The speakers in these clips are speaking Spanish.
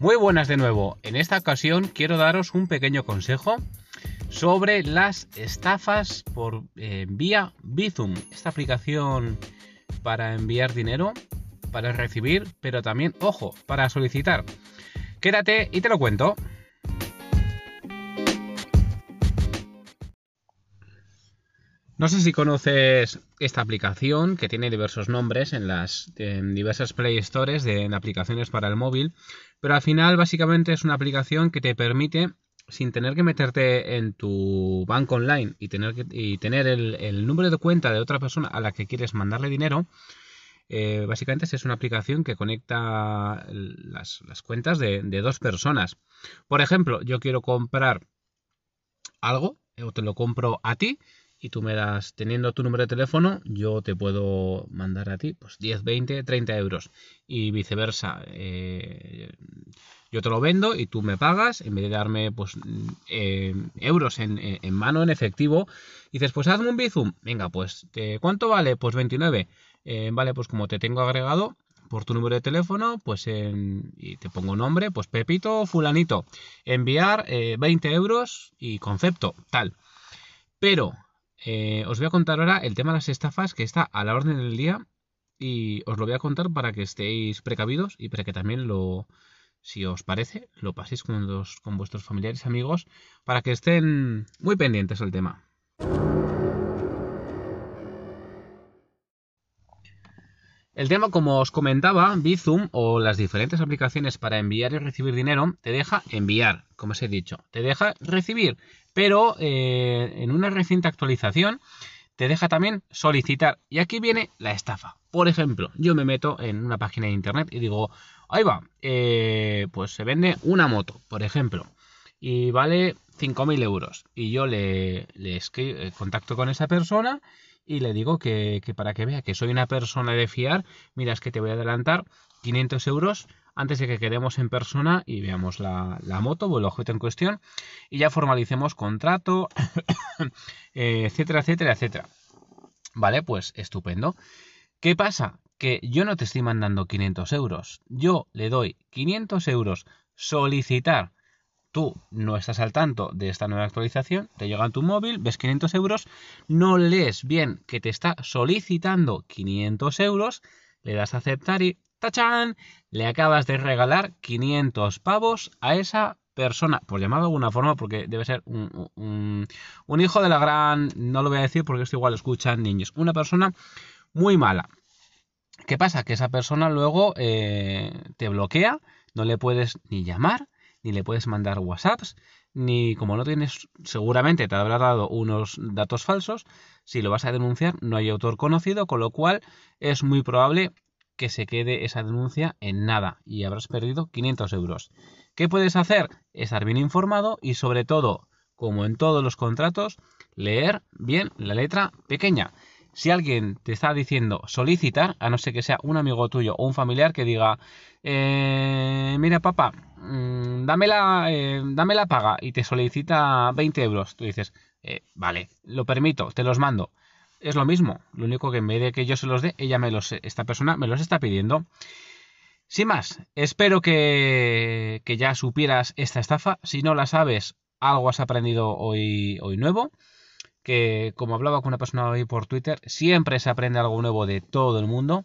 Muy buenas de nuevo. En esta ocasión quiero daros un pequeño consejo sobre las estafas por eh, vía Bizum, esta aplicación para enviar dinero, para recibir, pero también, ojo, para solicitar. Quédate y te lo cuento. No sé si conoces esta aplicación que tiene diversos nombres en las diversas Play Stores de, aplicaciones para el móvil, pero al final básicamente es una aplicación que te permite sin tener que meterte en tu banco online y tener, que, tener el, número de cuenta de otra persona a la que quieres mandarle dinero, eh, básicamente es una aplicación que conecta las, cuentas de, de, dos personas. Por ejemplo, yo quiero comprar algo, o te lo compro a ti, y tú me das, teniendo tu número de teléfono, yo te puedo mandar a ti pues 10, 20, 30 euros y viceversa. Eh, yo te lo vendo y tú me pagas, en vez de darme pues eh, euros en, mano, en efectivo, dices, pues hazme un Bizum. Venga, pues, ¿cuánto vale? Pues 29. Eh, vale, pues como te tengo agregado por tu número de teléfono, pues en, y te pongo nombre, pues Pepito Fulanito. Enviar 20 euros y concepto, tal. Pero eh, os voy a contar ahora el tema de las estafas que está a la orden del día y os lo voy a contar para que estéis precavidos y para que también lo, si os parece, lo paséis con, con vuestros familiares y amigos para que estén muy pendientes del tema. El tema, como os comentaba, Bizum o las diferentes aplicaciones para enviar y recibir dinero te deja enviar, como os he dicho, te deja recibir, pero eh, en una reciente actualización te deja también solicitar. Y aquí viene la estafa. Por ejemplo, yo me meto en una página de internet y digo, ahí va, eh, pues se vende una moto, por ejemplo, y vale 5.000 euros. Y yo le, le eh, contacto con esa persona y le digo que, para que vea que soy una persona de fiar, mira, es que te voy a adelantar 500 euros antes de que quedemos en persona y veamos la, moto o el objeto en cuestión y ya formalicemos contrato, eh, etcétera, etcétera, etcétera. Vale, pues estupendo. ¿Qué pasa? Que yo no te estoy mandando 500 euros. Yo le doy 500 euros solicitar tú no estás al tanto de esta nueva actualización, te llega a tu móvil, ves 500 euros, no lees bien que te está solicitando 500 euros, le das a aceptar y ¡tachán! Le acabas de regalar 500 pavos a esa persona, por llamarlo de alguna forma, porque debe ser un, hijo de la gran, no lo voy a decir porque esto igual escuchan niños, una persona muy mala. ¿Qué pasa? Que esa persona luego eh, te bloquea, no le puedes ni llamar, ni le puedes mandar WhatsApps, ni como no tienes, seguramente te habrá dado unos datos falsos, si lo vas a denunciar no hay autor conocido, con lo cual es muy probable que se quede esa denuncia en nada y habrás perdido 500 euros. ¿Qué puedes hacer? Estar bien informado y sobre todo, como en todos los contratos, leer bien la letra pequeña. Si alguien te está diciendo solicitar, a no ser que sea un amigo tuyo o un familiar que diga, eh, mira papá, mm, dame, la, eh, dame la paga y te solicita 20 euros, tú dices, eh, vale, lo permito, te los mando. Es lo mismo, lo único que en vez de que yo se los dé, ella me los, esta persona me los está pidiendo. Sin más, espero que, que ya supieras esta estafa. Si no la sabes, algo has aprendido hoy, hoy nuevo que como hablaba con una persona hoy por Twitter, siempre se aprende algo nuevo de todo el mundo.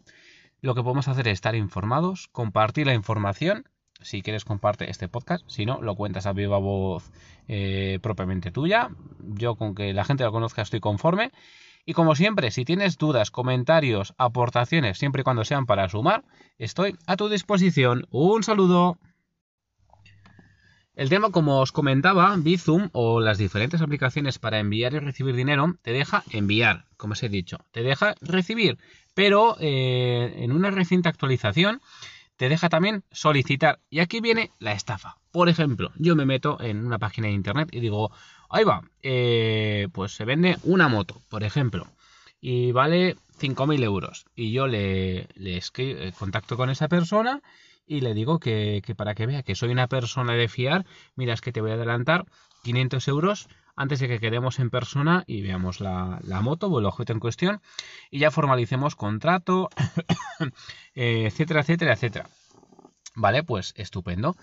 Lo que podemos hacer es estar informados, compartir la información. Si quieres, comparte este podcast. Si no, lo cuentas a viva voz eh, propiamente tuya. Yo con que la gente lo conozca estoy conforme. Y como siempre, si tienes dudas, comentarios, aportaciones, siempre y cuando sean para sumar, estoy a tu disposición. Un saludo. El tema, como os comentaba, Bizum o las diferentes aplicaciones para enviar y recibir dinero te deja enviar, como os he dicho, te deja recibir, pero eh, en una reciente actualización te deja también solicitar. Y aquí viene la estafa. Por ejemplo, yo me meto en una página de internet y digo, ahí va, eh, pues se vende una moto, por ejemplo, y vale 5.000 euros. Y yo le, le eh, contacto con esa persona y le digo que, para que vea que soy una persona de fiar, mira, es que te voy a adelantar 500 euros antes de que quedemos en persona y veamos la, moto o el objeto en cuestión y ya formalicemos contrato, eh, etcétera, etcétera, etcétera. Vale, pues estupendo.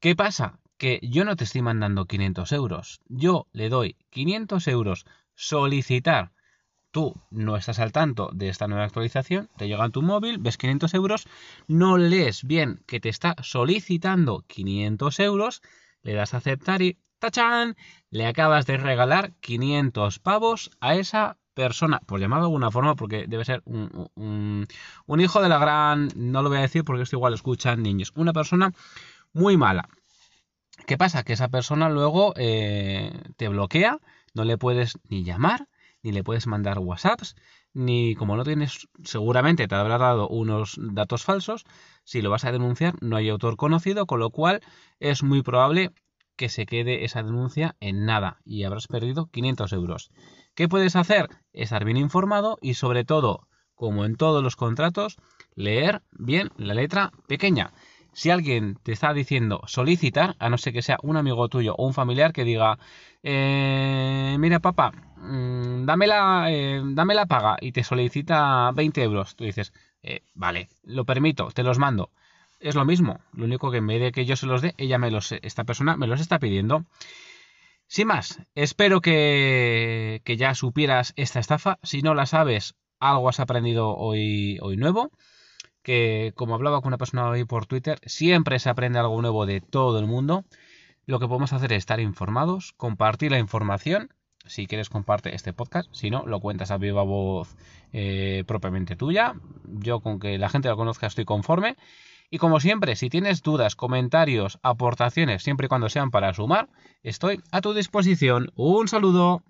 ¿Qué pasa? Que yo no te estoy mandando 500 euros. Yo le doy 500 euros solicitar. Tú no estás al tanto de esta nueva actualización, te llega a tu móvil, ves 500 euros, no lees bien que te está solicitando 500 euros, le das a aceptar y ¡tachán! Le acabas de regalar 500 pavos a esa persona, por llamarlo de alguna forma, porque debe ser un, hijo de la gran, no lo voy a decir porque esto igual escuchan niños, una persona muy mala. ¿Qué pasa? Que esa persona luego eh, te bloquea, no le puedes ni llamar, ni le puedes mandar WhatsApps, ni como no tienes, seguramente te habrá dado unos datos falsos, si lo vas a denunciar no hay autor conocido, con lo cual es muy probable que se quede esa denuncia en nada y habrás perdido 500 euros. ¿Qué puedes hacer? Estar bien informado y sobre todo, como en todos los contratos, leer bien la letra pequeña. Si alguien te está diciendo solicitar, a no ser que sea un amigo tuyo o un familiar que diga, eh, mira papá, mm, dame, la, eh, paga y te solicita 20 euros, tú dices, eh, vale, lo permito, te los mando. Es lo mismo, lo único que en vez de que yo se los dé, ella me los, esta persona me los está pidiendo. Sin más, espero que, ya supieras esta estafa. Si no la sabes, algo has aprendido hoy, hoy nuevo. Que como hablaba con una persona hoy por Twitter, siempre se aprende algo nuevo de todo el mundo. Lo que podemos hacer es estar informados, compartir la información. Si quieres, comparte este podcast. Si no, lo cuentas a viva voz eh, propiamente tuya. Yo con que la gente lo conozca estoy conforme. Y como siempre, si tienes dudas, comentarios, aportaciones, siempre y cuando sean para sumar, estoy a tu disposición. Un saludo.